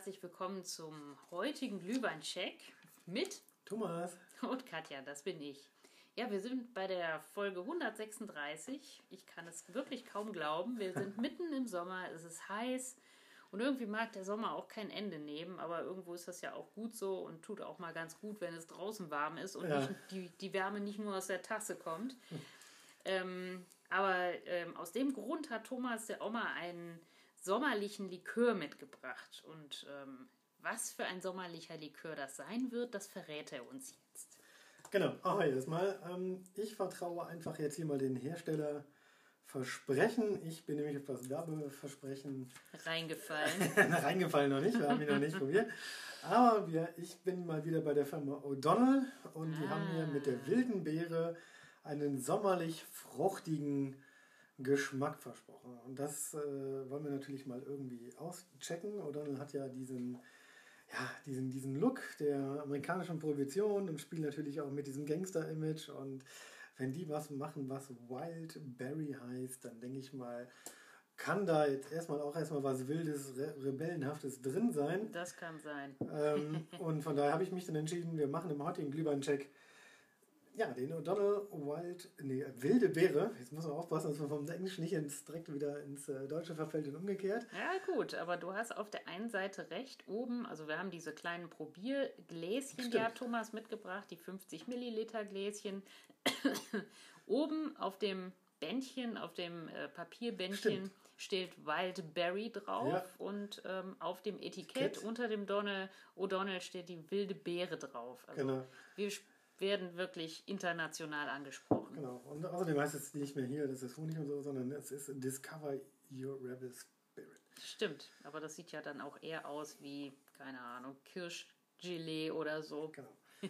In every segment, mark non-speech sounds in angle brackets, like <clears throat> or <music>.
herzlich willkommen zum heutigen Glühwein-Check mit Thomas und Katja, das bin ich. Ja, wir sind bei der Folge 136. Ich kann es wirklich kaum glauben. Wir sind <laughs> mitten im Sommer, es ist heiß und irgendwie mag der Sommer auch kein Ende nehmen, aber irgendwo ist das ja auch gut so und tut auch mal ganz gut, wenn es draußen warm ist und Ja. nicht, die, die Wärme nicht nur aus der Tasse kommt. Ähm, aber ähm, aus dem Grund hat Thomas der Oma einen sommerlichen Likör mitgebracht. Und ähm, was für ein sommerlicher Likör das sein wird, das verrät er uns jetzt. Genau, auch jedes Mal. Ähm, ich vertraue einfach jetzt hier mal den Hersteller Versprechen. Ich bin nämlich auf das Werbeversprechen Reingefallen. <laughs> reingefallen noch nicht, wir haben ihn noch nicht probiert. Aber wir, ich bin mal wieder bei der Firma O'Donnell und die haben mir mit der wilden Beere einen sommerlich fruchtigen Geschmack versprochen. Und das äh, wollen wir natürlich mal irgendwie auschecken. O'Donnell hat ja diesen, ja, diesen, diesen Look der amerikanischen Prohibition und spielt natürlich auch mit diesem Gangster-Image. Und wenn die was machen, was Wild Berry heißt, dann denke ich mal, kann da jetzt erstmal auch erstmal was Wildes, Re Rebellenhaftes drin sein. Das kann sein. Ähm, und von daher habe ich mich dann entschieden, wir machen im heutigen Glühwein-Check ja, den O'Donnell Wild, nee, wilde Beere. Jetzt muss man aufpassen, dass man vom Englischen nicht ins, direkt wieder ins äh, Deutsche verfällt und umgekehrt. Ja, gut, aber du hast auf der einen Seite recht oben, also wir haben diese kleinen Probiergläschen, die Stimmt. hat Thomas mitgebracht, die 50 Milliliter Gläschen. <coughs> oben auf dem Bändchen, auf dem äh, Papierbändchen Stimmt. steht Wild Berry drauf Ja. und ähm, auf dem Etikett Etikett. unter dem Donne O'Donnell steht die wilde Beere drauf. Also Genau, wir werden wirklich international angesprochen. genau. Und außerdem heißt es nicht mehr hier, das ist Honig und so, sondern es ist Discover Your Rebel Spirit. Stimmt, aber das sieht ja dann auch eher aus wie, keine Ahnung, Kirschgelee oder so. Genau. <laughs>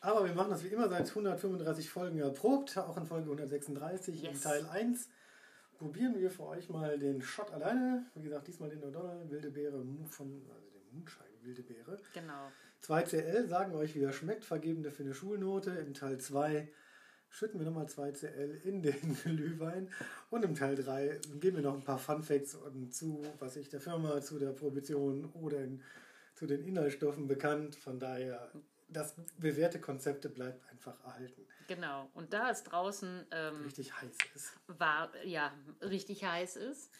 Aber wir machen das wie immer seit 135 Folgen erprobt, auch in Folge 136 in Yes. Teil 1. Probieren wir für euch mal den Shot alleine. Wie gesagt, diesmal den O'Donnell Wilde Beere von, also den Moonshine Wilde Beere. Genau. 2 CL sagen euch, wie er schmeckt, vergebene für eine Schulnote. Im Teil 2 schütten wir nochmal 2 CL in den <laughs> Glühwein. Und im Teil 3 geben wir noch ein paar Fun Facts und zu, was ich der Firma, zu der Prohibition oder in, zu den Inhaltsstoffen bekannt. Von daher, das bewährte Konzepte bleibt einfach erhalten. Genau. Und da es draußen ähm, Richtig heiß ist. war, ja, richtig heiß ist,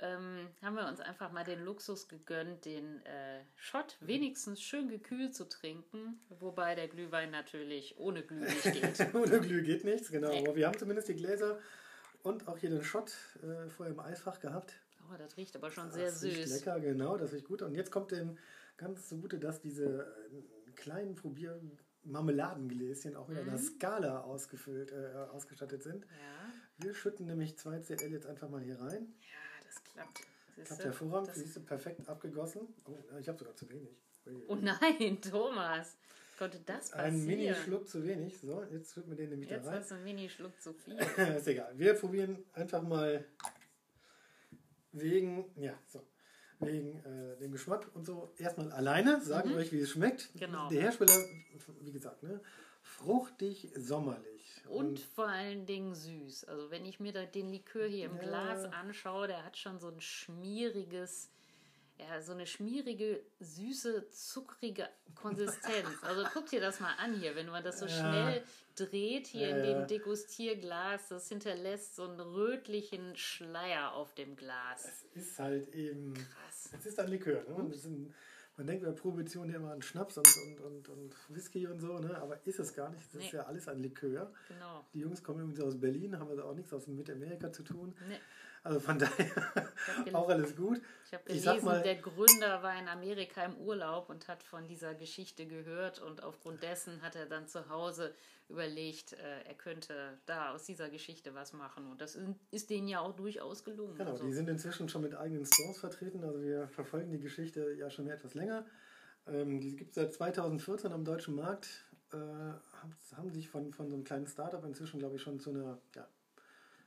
ähm, haben wir uns einfach mal den Luxus gegönnt, den äh, Shot wenigstens schön gekühlt zu trinken, wobei der Glühwein natürlich ohne Glüh nicht <laughs> geht. Ohne Glüh geht nichts, genau. Nee. Aber wir haben zumindest die Gläser und auch hier den Shot äh, vorher im Eisfach gehabt. Oh, das riecht aber schon sehr das riecht süß. lecker, genau, das riecht gut. Und jetzt kommt dem ganz zugute, dass diese äh, kleinen Probier Marmeladengläschen auch wieder in der Skala ausgefüllt, äh, ausgestattet sind. Ja, Wir schütten nämlich 2 CL jetzt einfach mal hier rein. ja, das klappt. Siehste? Klappt hervorragend, Das- siehst du, perfekt abgegossen. Oh, ich habe sogar zu wenig. Oh nein, <laughs> Thomas. Konnte das passieren? Ein Mini-Schluck zu wenig. So, jetzt schütten wir den nämlich Jetzt da rein. du einen Mini-Schluck zu viel. <laughs> ist egal. Wir probieren einfach mal wegen, ja, so, wegen äh, dem Geschmack und so erstmal alleine, sagen euch, wie es schmeckt. Mhm. Genau. Der Hersteller, wie gesagt, ne, fruchtig, sommerlich. Und vor allen Dingen süß. Also wenn ich mir da den Likör hier im Ja. Glas anschaue, der hat schon so ein schmieriges, ja, so eine schmierige, süße, zuckrige Konsistenz. <laughs> Also guck dir das mal an hier, wenn man das so Ja. schnell dreht hier in Ja, ja. dem Degustierglas, das hinterlässt so einen rötlichen Schleier auf dem Glas. es ist halt eben, Krass. es ist ein Likör. Ne? Und das sind, man denkt bei Prohibition ja immer an Schnaps und, und, und, und Whisky und so, ne? aber ist es gar nicht. Das ist Nee. ja alles ein Likör. Genau. Die Jungs kommen übrigens aus Berlin, haben also auch nichts aus Mittamerika zu tun. Nee. Also von daher auch alles gut. Ich habe Ich gelesen, mal- der Gründer war in Amerika im Urlaub und hat von dieser Geschichte gehört und aufgrund dessen hat er dann zu Hause überlegt, äh, er könnte da aus dieser Geschichte was machen und das ist, ist denen ja auch durchaus gelungen. Genau, also, die sind inzwischen schon mit eigenen Stores vertreten. Also wir verfolgen die Geschichte ja schon etwas länger. Ähm, die gibt es seit 2014 am deutschen Markt. Äh, haben, sich von, von so einem kleinen Startup inzwischen, glaube ich, schon zu einer, ja,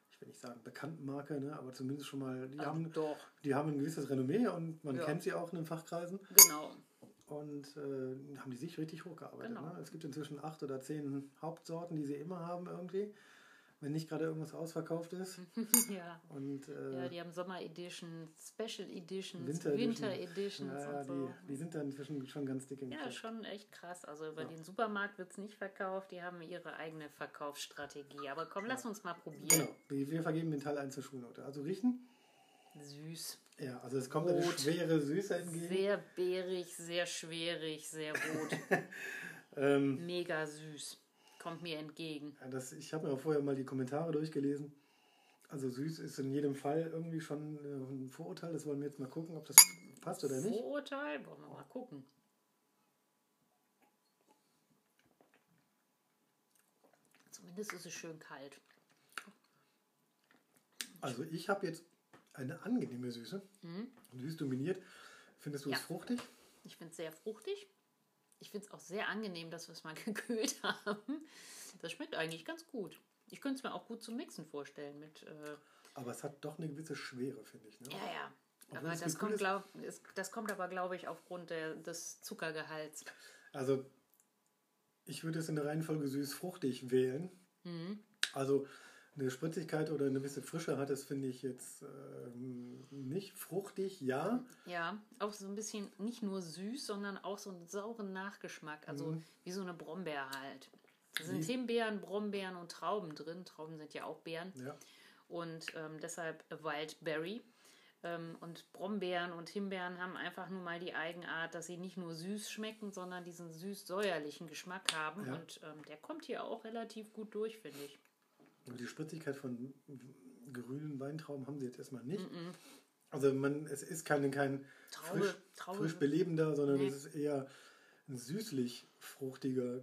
ich will nicht sagen bekannten Marke, ne, aber zumindest schon mal, die, Ach, haben, doch, die haben ein gewisses Renommee und man Ja. kennt sie auch in den Fachkreisen. genau. Und äh, haben die sich richtig hochgearbeitet. Genau. Ne? Es gibt inzwischen acht oder zehn Hauptsorten, die sie immer haben irgendwie. wenn nicht gerade irgendwas ausverkauft ist. <laughs> ja. Und, äh, ja, die haben Sommer Edition, Special Editions, Winter Winter, Edition. Editions ja, ja, und so. die, die sind da inzwischen schon ganz dick im Ja, Kurs. schon echt krass. Also über Ja. den Supermarkt wird es nicht verkauft. Die haben ihre eigene Verkaufsstrategie. Aber komm, lass uns mal probieren. Genau, wir wir vergeben den Teil 1 zur Schulnote. Also riechen, Süß. Ja, also es kommt eine Rot. schwere Süße entgegen. Sehr beerig, sehr schwerig, sehr rot. <laughs> Ähm, Mega süß. Kommt mir entgegen. ja, das, ich habe mir auch vorher mal die Kommentare durchgelesen. Also süß ist in jedem Fall irgendwie schon äh, ein Vorurteil. Das wollen wir jetzt mal gucken, ob das passt oder nicht. Vorurteil? Wollen wir mal gucken. Zumindest ist es schön kalt. Also ich habe jetzt eine angenehme Süße. Süß dominiert. Findest du Mhm. Ja. es fruchtig? Ich finde es sehr fruchtig. Ich finde es auch sehr angenehm, dass wir es mal <laughs> gekühlt haben. Das schmeckt eigentlich ganz gut. Ich könnte es mir auch gut zum Mixen vorstellen mit. Äh, Aber es hat doch eine gewisse Schwere, finde ich. Ne? ja, ja. Obwohl Aber das kommt, glaub, ist, das kommt aber, glaube ich, aufgrund der, des Zuckergehalts. Also ich würde es in der Reihenfolge süß-fruchtig wählen. Mhm. Also eine Spritzigkeit oder eine gewisse Frische hat es, finde ich jetzt ähm, nicht. Fruchtig, ja. Ja, auch so ein bisschen nicht nur süß, sondern auch so einen sauren Nachgeschmack. Also Mhm. wie so eine Brombeere halt. Da sind Himbeeren, Brombeeren und Trauben drin. Trauben sind ja auch Beeren. ja. und ähm, deshalb Wildberry. Ähm, und Brombeeren und Himbeeren haben einfach nur mal die Eigenart, dass sie nicht nur süß schmecken, sondern diesen süß-säuerlichen Geschmack haben. Ja. Und ähm, der kommt hier auch relativ gut durch, finde ich. Die Spritzigkeit von grünen Weintrauben haben sie jetzt erstmal nicht. Also man, es ist kein, kein Traube, frisch, Traube. frisch belebender, sondern Nee. es ist eher ein süßlich fruchtiger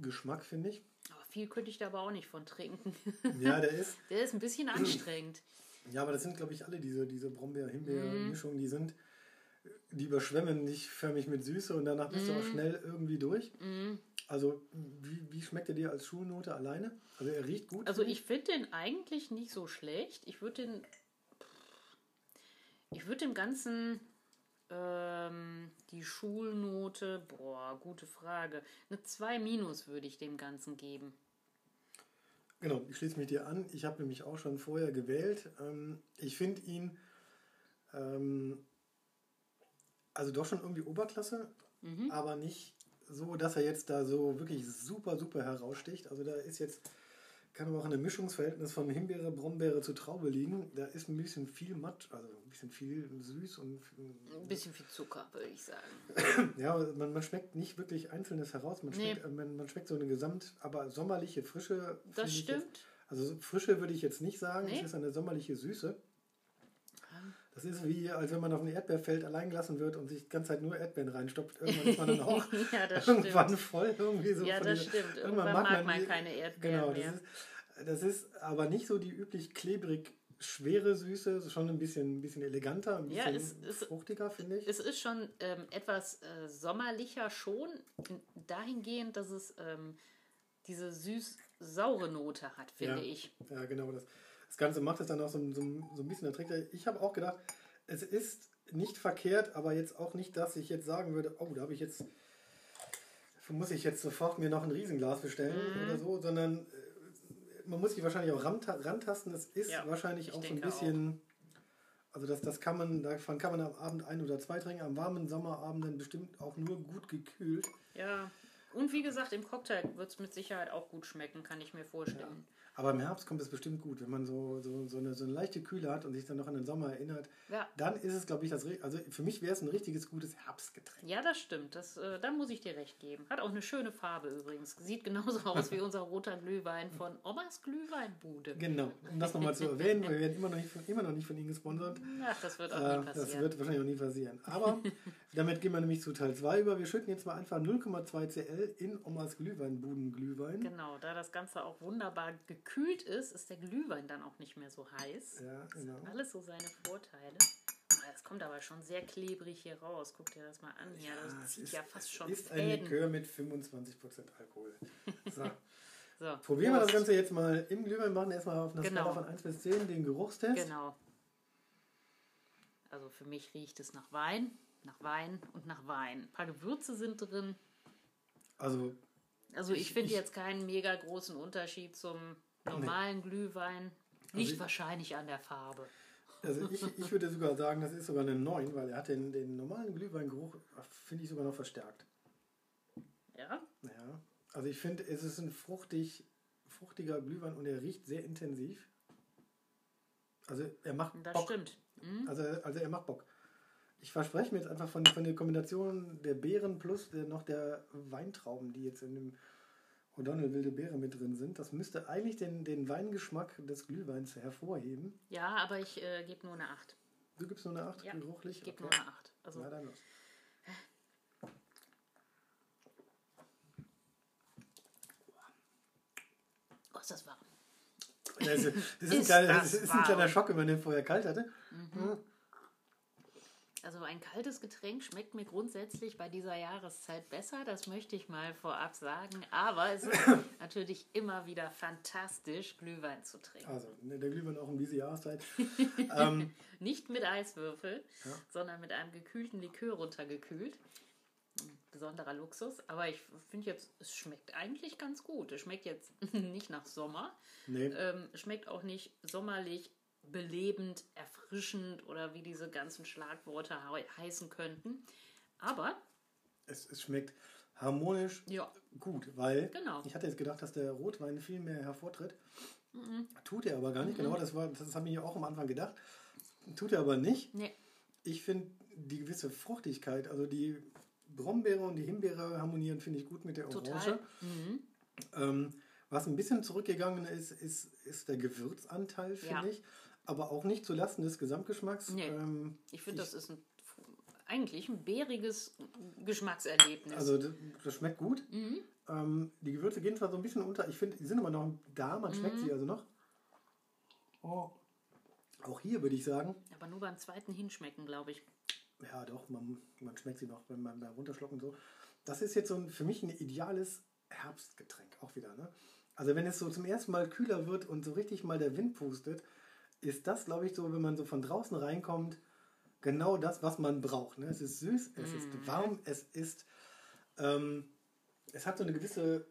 Geschmack, finde ich. Aber viel könnte ich da aber auch nicht von trinken. <laughs> Ja, der ist. <laughs> der ist ein bisschen anstrengend. Ja, aber das sind, glaube ich, alle diese, diese Mhm. Brombeer-Himbeer-Mischungen, die sind, die überschwemmen dich förmlich mit Süße und danach bist du Mhm. auch schnell irgendwie durch. Also, wie, schmeckt er dir als Schulnote alleine? Also, er riecht gut. Also ich finde den eigentlich nicht so schlecht. Ich würde den. Ich würde dem Ganzen ähm, die Schulnote, boah, gute Frage. Eine 2 minus würde ich dem Ganzen geben. Genau, ich schließe mich dir an. Ich habe nämlich auch schon vorher gewählt. Ähm, ich finde ihn ähm, also doch schon irgendwie Oberklasse, Mhm. aber nicht so, dass er jetzt da so wirklich super, super heraussticht. Also da ist jetzt, kann aber auch ein Mischungsverhältnis von Himbeere, Brombeere zu Traube liegen. Da ist ein bisschen viel matt, also ein bisschen viel süß und Ein bisschen viel Zucker, würde ich sagen. ja, man, man schmeckt nicht wirklich Einzelnes heraus. Man Nee. schmeckt, äh, man, man schmeckt so eine gesamt, aber sommerliche Frische. Das stimmt. Jetzt, also so Frische würde ich jetzt nicht sagen, Nee. es ist eine sommerliche Süße. Das ist wie, als wenn man auf ein Erdbeerfeld allein gelassen wird und sich die ganze Zeit nur Erdbeeren reinstopft. Irgendwann ist man dann <laughs> auch ja, irgendwann stimmt. voll irgendwie so. Ja, das dieser- stimmt. Irgendwann mag man die- keine Erdbeeren Genau, mehr. das ist, das ist aber nicht so die üblich klebrig schwere Süße, schon ein bisschen, ein bisschen eleganter, ein Ja, bisschen es- es- fruchtiger, finde ich. Es ist schon ähm, etwas äh, sommerlicher schon, in- dahingehend, dass es ähm, diese süß-saure Note hat, finde Ja. ich. Ja, genau. Das, das Ganze macht es dann auch so, so, so ein bisschen erträglicher. Ich habe auch gedacht, es ist nicht verkehrt, aber jetzt auch nicht, dass ich jetzt sagen würde, oh, da habe ich jetzt, muss ich jetzt sofort mir noch ein Riesenglas bestellen Mhm. oder so, sondern äh, man muss sich wahrscheinlich auch ranta- rantasten. Es ist Ja, wahrscheinlich ich auch so ein bisschen, also das, das kann man, davon kann man am Abend ein oder zwei trinken, am warmen Sommerabend dann bestimmt auch nur gut gekühlt. Ja. Und wie gesagt, im Cocktail wird es mit Sicherheit auch gut schmecken, kann ich mir vorstellen. Aber im Herbst kommt es bestimmt gut, wenn man so, so, so, eine, so eine leichte Kühle hat und sich dann noch an den Sommer erinnert. Ja. Dann ist es, glaube ich, das. Also für mich wäre es ein richtiges, gutes Herbstgetränk. Ja, das stimmt. Das, äh, da muss ich dir recht geben. Hat auch eine schöne Farbe übrigens. Sieht genauso <laughs> aus wie unser roter Glühwein von Omas Glühweinbude. Genau, um das nochmal zu erwähnen, wir werden immer noch nicht von, immer noch nicht von Ihnen gesponsert. Ach, das wird auch Äh, nie das passieren. wird wahrscheinlich auch nie passieren. Aber <laughs> damit gehen wir nämlich zu Teil 2 über. Wir schütten jetzt mal einfach 0,2 CL in Omas Glühweinbuden Glühwein. Genau, da das Ganze auch wunderbar gekühlt ist, ist der Glühwein dann auch nicht mehr so heiß. Ja, genau. Alles so seine Vorteile. Ah, Es kommt aber schon sehr klebrig hier raus. Guck dir das mal an hier. es Das zieht ist- ja fast schon Ist ein Fäden. Likör mit 25% Alkohol. So. <laughs> So, Probieren wir das. Ganze jetzt mal im Glühwein, machen erstmal auf einer Genau. Skala von 1 bis 10 den Geruchstest. Genau. Also für mich riecht es nach Wein, nach Wein und nach Wein. Ein paar Gewürze sind drin. Also Also ich, Ich- finde jetzt keinen mega großen Unterschied zum normalen Glühwein. Nicht wahrscheinlich an der Farbe. Also ich, ich würde sogar sagen, das ist sogar eine 9, weil er hat den, den normalen Glühweingeruch, finde ich sogar noch verstärkt. Ja? Ja. Also ich finde, es ist ein fruchtig, fruchtiger Glühwein und er riecht sehr intensiv. Also er macht Das Bock. stimmt. Mhm. Also, also er macht Bock. Ich verspreche mir jetzt einfach von, von der Kombination der Beeren plus der, noch der Weintrauben, die jetzt in dem O'Donnell wilde Beere mit drin sind. Das müsste eigentlich den, den Weingeschmack des Glühweins hervorheben. Ja, aber ich äh, gebe nur eine 8. Du gibst nur eine 8 Ja, geruchlich? Ich gebe Okay. nur eine 8. Also, Na dann los. oh, ist das warm. Das ist, das <laughs> ist, ein, Ist kleiner, das ist ein kleiner. Schock, wenn man den vorher kalt hatte. Also ein kaltes Getränk schmeckt mir grundsätzlich bei dieser Jahreszeit besser, das möchte ich mal vorab sagen. Aber es ist <clears throat> natürlich immer wieder fantastisch, Glühwein zu trinken. Also, ne, der Glühwein auch um diese Jahreszeit. <laughs> ähm, Nicht mit Eiswürfel, Ja. sondern mit einem gekühlten Likör runtergekühlt. Besonderer Luxus. Aber ich finde jetzt, es schmeckt eigentlich ganz gut. Es schmeckt jetzt <laughs> nicht nach Sommer. nee, Ähm, schmeckt auch nicht sommerlich, belebend, erfrischend oder wie diese ganzen Schlagworte hei- heißen könnten. Aber, es, es schmeckt harmonisch ja, gut, weil Genau. ich hatte jetzt gedacht, dass der Rotwein viel mehr hervortritt. Tut er aber gar nicht. Genau, das war, das habe ich auch am Anfang gedacht. Tut er aber nicht. nee, Ich finde die gewisse Fruchtigkeit, also die Brombeere und die Himbeere harmonieren, finde ich gut mit der Orange. Mhm. Ähm, was ein bisschen zurückgegangen ist, ist, ist der Gewürzanteil, finde Ja. ich. Aber auch nicht zulasten des Gesamtgeschmacks. Nee. Ähm, Ich finde, das ist ein, eigentlich ein bäriges Geschmackserlebnis. also das, das schmeckt gut. Ähm, die Gewürze gehen zwar so ein bisschen unter, ich finde, die sind aber noch da, man schmeckt sie also noch. Oh. Auch hier würde ich sagen, Aber nur beim zweiten Hinschmecken, glaube ich. ja doch, man, man schmeckt sie noch, wenn man da runterschluckt und so. Das ist jetzt so ein, für mich ein ideales Herbstgetränk, auch wieder. Ne? Also wenn es so zum ersten Mal kühler wird und so richtig mal der Wind pustet, ist das, glaube ich, so, wenn man so von draußen reinkommt, genau das, was man braucht. Ne? Es ist süß, es ist warm, es ist, ähm, es hat so eine gewisse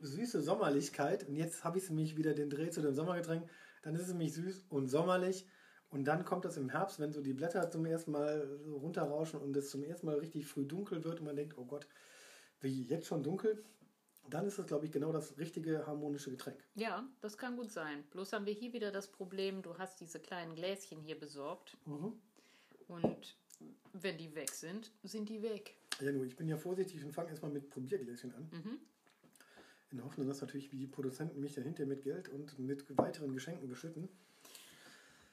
süße Sommerlichkeit. Und jetzt habe ich es nämlich wieder den Dreh zu dem Sommergetränk. Dann ist es nämlich süß und sommerlich. Und dann kommt das im Herbst, wenn so die Blätter zum ersten Mal runterrauschen und es zum ersten Mal richtig früh dunkel wird und man denkt, oh Gott, wie jetzt schon dunkel. Dann ist es, glaube ich, genau das richtige harmonische Getränk. Ja, das kann gut sein. Bloß haben wir hier wieder das Problem, du hast diese kleinen Gläschen hier besorgt. Und wenn die weg sind, sind die weg. Ja, nur, ich bin ja vorsichtig und fange erstmal mit Probiergläschen an. In der Hoffnung, dass natürlich die Produzenten mich dahinter mit Geld und mit weiteren Geschenken beschütten.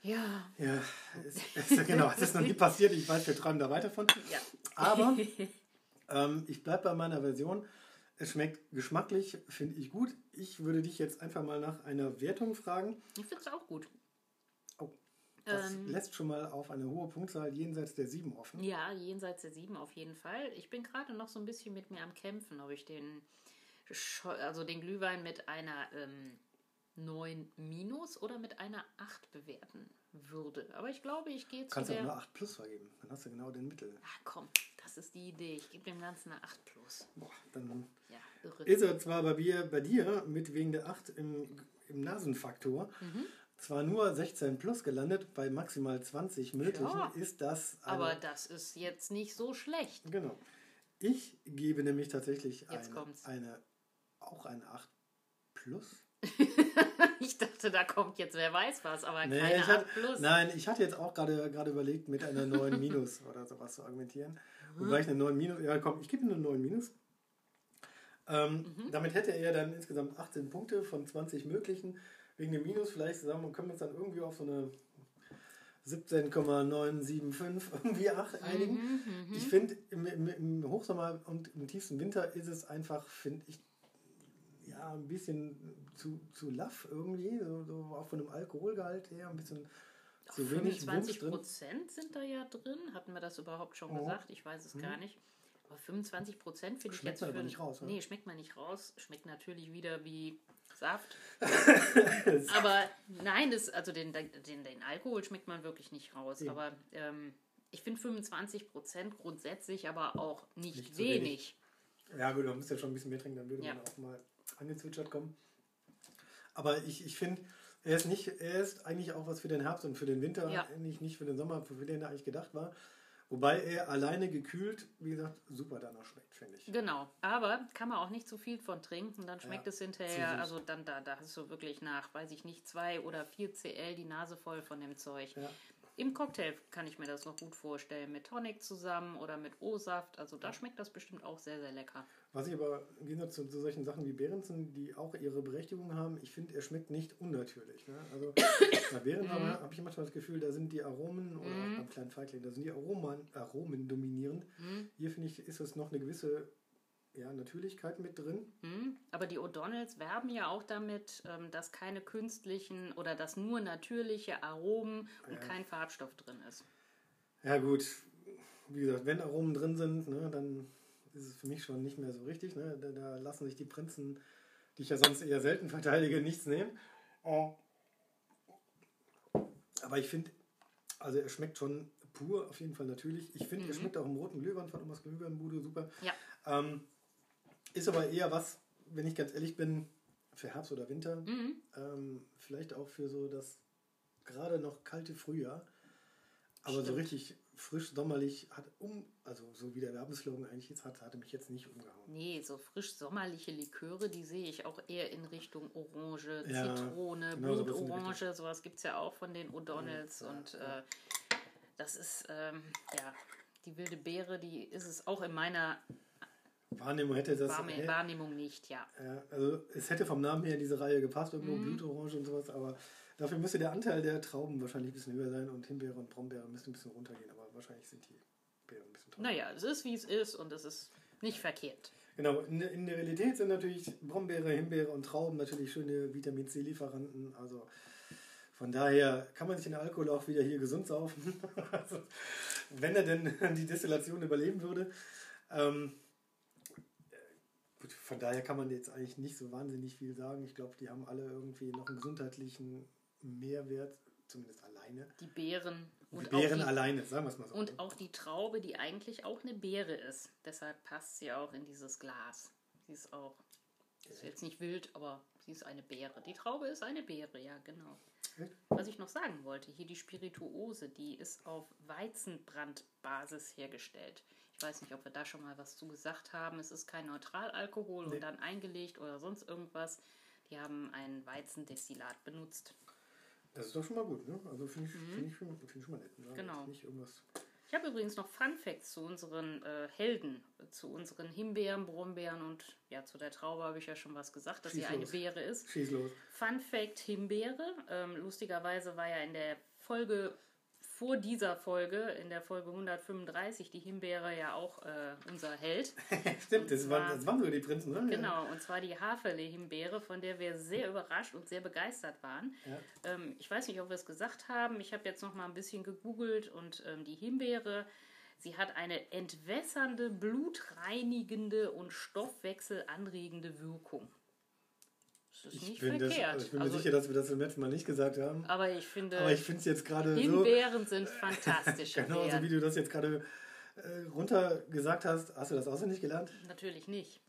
Ja, Ja, ist, ist, <laughs> genau, es ist noch nie passiert. Ich weiß, wir träumen da weiter von. ja. Aber <laughs> ähm, ich bleibe bei meiner Version. Es schmeckt geschmacklich, finde ich gut. Ich würde dich jetzt einfach mal nach einer Wertung fragen. Ich finde es auch gut. Oh, das Ähm. lässt schon mal auf eine hohe Punktzahl jenseits der 7 offen. Ja, jenseits der sieben auf jeden Fall. Ich bin gerade noch so ein bisschen mit mir am Kämpfen, ob ich den, also den Glühwein mit einer ähm, 9 minus oder mit einer 8 bewerten würde. Aber ich glaube, ich gehe Du zu kannst auch der. nur 8 plus vergeben. Dann hast du genau den Mittel. Ach komm, das ist die Idee. Ich gebe dem Ganzen eine 8 plus. Boah, dann Ja, irre. ist er zwar bei mir, bei dir mit wegen der 8 im, im Nasenfaktor Mhm. zwar nur 16 plus gelandet, bei maximal 20 möglichen Ja. ist das Aber das ist jetzt nicht so schlecht. Genau. Ich gebe nämlich tatsächlich eine, eine, auch eine 8 plus. <laughs> Ich dachte, da kommt jetzt wer weiß was, aber Nee, keine ich 8 hatte, plus. nein, ich hatte jetzt auch gerade gerade überlegt, mit einer 9 <laughs> minus oder sowas zu argumentieren. Mhm. Wobei ich eine 9 minus, ja komm, ich gebe ihm eine 9 minus. Ähm, Mhm. Damit hätte er dann insgesamt 18 Punkte von 20 möglichen. Wegen dem Minus vielleicht sagen wir, können wir uns dann irgendwie auf so eine 17,975 <laughs> irgendwie 8 einigen. Mhm, Ich finde, im, im, im Hochsommer und im tiefsten Winter ist es einfach, finde ich, ja, ein bisschen zu, zu laff irgendwie, so, so auch von dem Alkoholgehalt her, ein bisschen Wumms 25 drin. Prozent sind da ja drin. Hatten wir das überhaupt schon Oh. gesagt? Ich weiß es gar nicht. Aber 25 Prozent finde ich jetzt für... nicht raus, oder? Nee, schmeckt man nicht raus. Schmeckt natürlich wieder wie Saft. <laughs> aber nein, das, also den, den, den Alkohol schmeckt man wirklich nicht raus. Eben. Aber ähm, ich finde 25 Prozent grundsätzlich aber auch nicht, Nicht wenig. wenig. Ja gut, man muss ja schon ein bisschen mehr trinken, dann würde Ja. man auch mal angezwitschert kommen. Aber ich, ich finde, er ist nicht, er ist eigentlich auch was für den Herbst und für den Winter, Ja. nicht, nicht für den Sommer, für den er eigentlich gedacht war. Wobei er alleine gekühlt, wie gesagt, super danach schmeckt, finde ich. Genau, aber kann man auch nicht zu viel von trinken, dann schmeckt Ja, es hinterher, also dann da, da hast du wirklich nach, weiß ich nicht, zwei oder vier CL die Nase voll von dem Zeug. Ja. Im Cocktail kann ich mir das noch gut vorstellen, mit Tonic zusammen oder mit O-Saft, also da schmeckt das bestimmt auch sehr, sehr lecker. Was ich aber im Gegensatz zu, zu solchen Sachen wie Behrensen, die auch ihre Berechtigung haben, ich finde, er schmeckt nicht unnatürlich. Ne? Also <coughs> bei Behrensen Mhm. habe ich manchmal das Gefühl, da sind die Aromen, oder auch beim kleinen Feigling, da sind die Aromen, Aromen dominierend. Mhm. Hier finde ich, ist es noch eine gewisse ja, Natürlichkeit mit drin. Hm, Aber die O'Donnells werben ja auch damit, ähm, dass keine künstlichen oder dass nur natürliche Aromen und kein Farbstoff drin ist. Ja gut, wie gesagt, wenn Aromen drin sind, ne, dann ist es für mich schon nicht mehr so richtig. Ne? Da, da lassen sich die Prinzen, die ich ja sonst eher selten verteidige, nichts nehmen. Oh. Aber ich finde, also er schmeckt schon pur, auf jeden Fall natürlich. Ich finde, er schmeckt auch im roten Glühwein von Omas Glühweinbude super. Ja. Ähm, ist aber eher was, wenn ich ganz ehrlich bin, für Herbst oder Winter. Mhm. Ähm, vielleicht auch für so das gerade noch kalte Frühjahr. Aber so Stimmt. richtig frisch sommerlich hat um, also so wie der Werbeslogan eigentlich jetzt hat, hatte mich jetzt nicht umgehauen. Nee, so frisch sommerliche Liköre, die sehe ich auch eher in Richtung Orange, Ja, Zitrone, genau, Blutorange, sowas gibt es ja auch von den O'Donnells. Ja, und ja. Äh, das ist, ähm, ja, die wilde Beere, die ist es auch in meiner Wahrnehmung hätte das. Wahrne- hä- Wahrnehmung nicht, ja. ja, also es hätte vom Namen her in diese Reihe gepasst, irgendwo Mhm. Blutorange und sowas, aber dafür müsste der Anteil der Trauben wahrscheinlich ein bisschen höher sein und Himbeere und Brombeere müssten ein bisschen runtergehen, aber wahrscheinlich sind die Beeren ein bisschen teurer. Naja, es ist wie es ist und es ist nicht verkehrt. Genau, in, der- in der Realität sind natürlich Brombeere, Himbeere und Trauben natürlich schöne Vitamin C-Lieferanten. Also von daher kann man sich den Alkohol auch wieder hier gesund saufen. <laughs> also, wenn er denn die Destillation überleben würde. Ähm, gut, von daher kann man jetzt eigentlich nicht so wahnsinnig viel sagen. Ich glaube, die haben alle irgendwie noch einen gesundheitlichen Mehrwert, zumindest alleine. Die Beeren und die Beeren die, alleine, sagen wir es mal so. und auch die Traube, die eigentlich auch eine Beere ist. Deshalb passt sie auch in dieses Glas. Sie ist auch, ist jetzt nicht wild, aber sie ist eine Beere. Die Traube ist eine Beere, ja, genau. Was ich noch sagen wollte, hier die Spirituose, die ist auf Weizenbrandbasis hergestellt. Ich weiß nicht, ob wir da schon mal was zu gesagt haben. Es ist kein Neutralalkohol Nee. und dann eingelegt oder sonst irgendwas. Die haben ein Weizendestillat benutzt. Das ist doch schon mal gut, ne? Also finde ich, find ich, schon- find ich schon mal nett. Ne? Mhm. Genau. Ich habe übrigens noch Fun Facts zu unseren äh, Helden, zu unseren Himbeeren, Brombeeren und ja, zu der Traube habe ich ja schon was gesagt, dass sie Schieß eine los. Beere ist. Schieß los. Fun Fact Himbeere. Ähm, lustigerweise war ja in der Folge vor dieser Folge, in der Folge 135, die Himbeere ja auch äh, unser Held. <laughs> Stimmt, das zwar- waren, das waren sogar die Prinzen, ne? Genau, und zwar die Haferle-Himbeere, von der wir sehr überrascht und sehr begeistert waren. Ja. Ähm, ich weiß nicht, ob wir es gesagt haben. Ich habe jetzt noch mal ein bisschen gegoogelt und ähm, die Himbeere, sie hat eine entwässernde, blutreinigende und stoffwechselanregende Wirkung. Das ist Ich nicht bin, das, verkehrt. also ich bin mir Also, sicher, dass wir das beim letzten Mal nicht gesagt haben. aber ich finde, Aber ich finde es jetzt gerade so, Himbeeren sind fantastische <laughs> genau so wie du das jetzt gerade äh, runter gesagt hast. Hast du das auswendig gelernt? Natürlich nicht.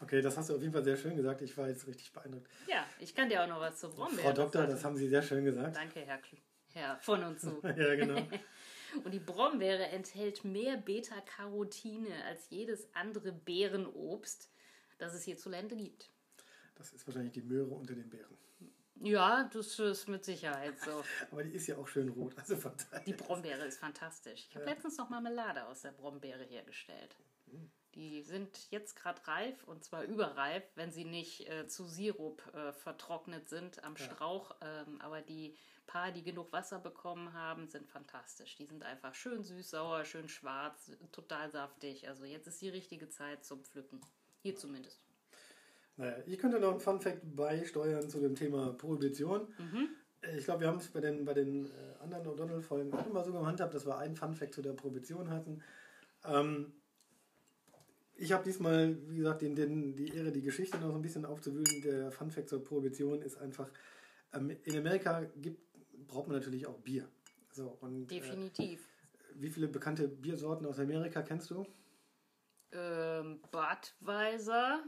Okay, das hast du auf jeden Fall sehr schön gesagt. Ich war jetzt richtig beeindruckt. Ja, ich kann dir auch noch was zur Brombeere Frau Doktor, sagen. das haben Sie sehr schön gesagt. Danke, Herr, Kl- Herr von und zu. <laughs> ja, genau. <laughs> Und die Brombeere enthält mehr Beta-Carotine als jedes andere Beerenobst, das es hierzulande gibt. Das ist wahrscheinlich die Möhre unter den Beeren. Ja, das ist mit Sicherheit so. <laughs> Aber die ist ja auch schön rot. Also von daher. Die Brombeere ist fantastisch. Ich habe letztens noch Marmelade aus der Brombeere hergestellt. Die sind jetzt gerade reif und zwar überreif, wenn sie nicht äh, zu Sirup äh, vertrocknet sind am Strauch. Ähm, aber die paar, die genug Wasser bekommen haben, sind fantastisch. Die sind einfach schön süß, sauer, schön schwarz, total saftig. Also jetzt ist die richtige Zeit zum Pflücken. Hier zumindest. Naja, ich könnte noch einen Fun-Fact beisteuern zu dem Thema Prohibition. Mhm. Äh, Ich glaube, wir haben es bei den, bei den äh, anderen O'Donnell-Folgen auch immer so gehandhabt, dass wir einen Fun-Fact zu der Prohibition hatten. Ähm, ich habe diesmal, wie gesagt, den, den, die Ehre, die Geschichte noch so ein bisschen aufzuwühlen. Der Fun-Fact zur Prohibition ist einfach, ähm, in Amerika gibt, braucht man natürlich auch Bier. So, und, äh, Definitiv. wie viele bekannte Biersorten aus Amerika kennst du? Ähm, Budweiser.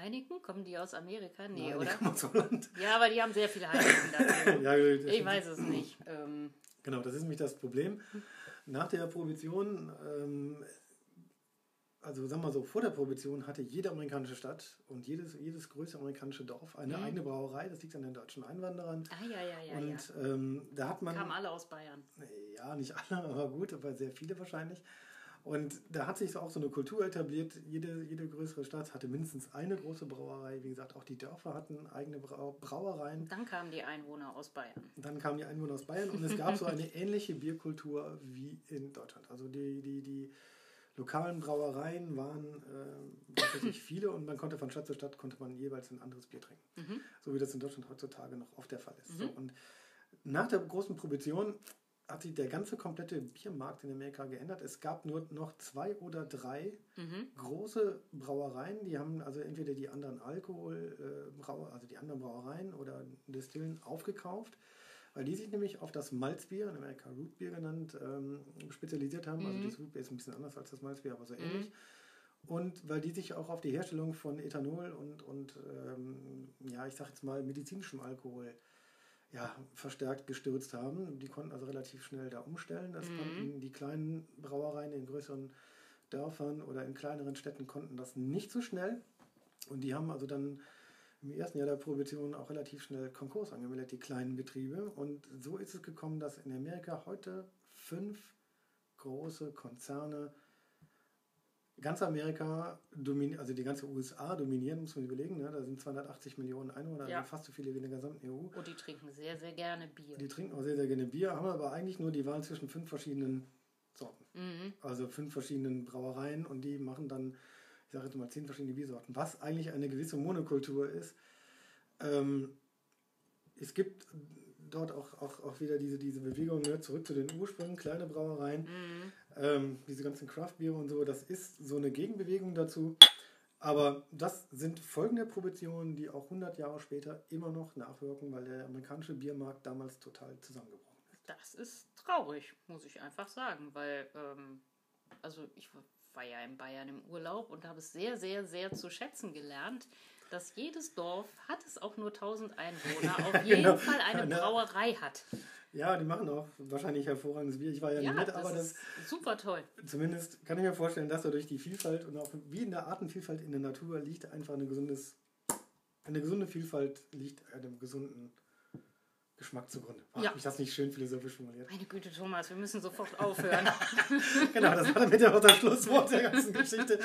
Heineken? Kommen die aus Amerika? Nee, Nein, die oder? kommen aus Holland. <laughs> Ja, aber die haben sehr viele Heineken dazu. <laughs> Ja, Ich weiß es nicht. Ähm, Genau, das ist nämlich das Problem. Nach der Prohibition, ähm, also sagen wir mal so, vor der Prohibition hatte jede amerikanische Stadt und jedes, jedes größere amerikanische Dorf eine Mhm. eigene Brauerei. Das liegt an den deutschen Einwanderern. ah, ja, ja, ja, ja. und ähm, da hat man, Kamen alle aus Bayern. ja, nicht alle, <laughs> aber gut, aber sehr viele wahrscheinlich. Und da hat sich auch so eine Kultur etabliert. Jede, jede größere Stadt hatte mindestens eine große Brauerei. Wie gesagt, auch die Dörfer hatten eigene Brau Brauereien. Dann kamen die Einwohner aus Bayern. Dann kamen die Einwohner aus Bayern und es gab so eine <laughs> ähnliche Bierkultur wie in Deutschland. Also die, die, die lokalen Brauereien waren äh, tatsächlich viele und man konnte von Stadt zu Stadt konnte man jeweils ein anderes Bier trinken. Mhm. So wie das in Deutschland heutzutage noch oft der Fall ist. So, und nach der großen Prohibition hat sich der ganze komplette Biermarkt in Amerika geändert. Es gab nur noch zwei oder drei Mhm. große Brauereien, die haben also entweder die anderen Alkohol, äh, Brau- also die anderen Brauereien oder Destillen aufgekauft, weil die sich nämlich auf das Malzbier, in Amerika Rootbier genannt, ähm, spezialisiert haben. Also das Rootbier ist ein bisschen anders als das Malzbier, aber so ähnlich. Und weil die sich auch auf die Herstellung von Ethanol und, und ähm, ja, ich sag jetzt mal medizinischem Alkohol ja, verstärkt gestürzt haben. Die konnten also relativ schnell da umstellen. Das konnten die kleinen Brauereien in größeren Dörfern oder in kleineren Städten konnten das nicht so schnell. Und die haben also dann im ersten Jahr der Prohibition auch relativ schnell Konkurs angemeldet, die kleinen Betriebe. Und so ist es gekommen, dass in Amerika heute fünf große Konzerne ganz Amerika also die ganze USA dominieren, muss man überlegen. Ne? Da sind 280 Millionen Einwohner, Ja. also fast so viele wie in der gesamten EU. Und die trinken sehr, sehr gerne Bier. Die trinken auch sehr, sehr gerne Bier, haben aber eigentlich nur die Wahl zwischen fünf verschiedenen Sorten. Mhm. Also fünf verschiedenen Brauereien und die machen dann, ich sage jetzt mal, zehn verschiedene Biersorten. Was eigentlich eine gewisse Monokultur ist. Ähm, es gibt dort auch, auch, auch wieder diese, diese Bewegung ne, zurück zu den Ursprüngen, kleine Brauereien, Mhm. Ähm, diese ganzen Craft-Biere und so, das ist so eine Gegenbewegung dazu. Aber das sind folgende Prohibitionen, die auch 100 Jahre später immer noch nachwirken, weil der amerikanische Biermarkt damals total zusammengebrochen ist. Das ist traurig, muss ich einfach sagen, weil, ähm, also ich war ja in Bayern im Urlaub und habe es sehr, sehr, sehr zu schätzen gelernt, dass jedes Dorf, hat es auch nur 1000 Einwohner, <laughs> auf jeden Genau. Fall eine. Brauerei hat. Ja, die machen auch wahrscheinlich hervorragendes Bier. Ich war ja, Ja, nicht mit, das aber das ist super toll. zumindest kann ich mir vorstellen, dass dadurch die Vielfalt und auch wie in der Artenvielfalt in der Natur liegt einfach eine gesundes, eine gesunde Vielfalt liegt einem gesunden Geschmack zugrunde. Ach, Ja. Hab ich das nicht schön philosophisch formuliert? Meine Güte, Thomas, wir müssen sofort aufhören. <laughs> genau, das war damit ja auch das Schlusswort der ganzen Geschichte.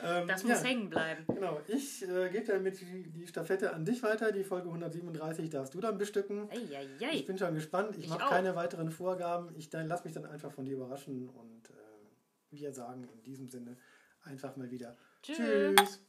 Ähm, Das ja, muss hängen bleiben. Genau, ich äh, gebe damit die, die Stafette an dich weiter. Die Folge 137 darfst du dann bestücken. Ich Eieiei. bin schon gespannt. Ich, Ich mache keine weiteren Vorgaben. Ich dann, lass mich dann einfach von dir überraschen und äh, wir sagen in diesem Sinne einfach mal wieder Tschüss. Tschüss.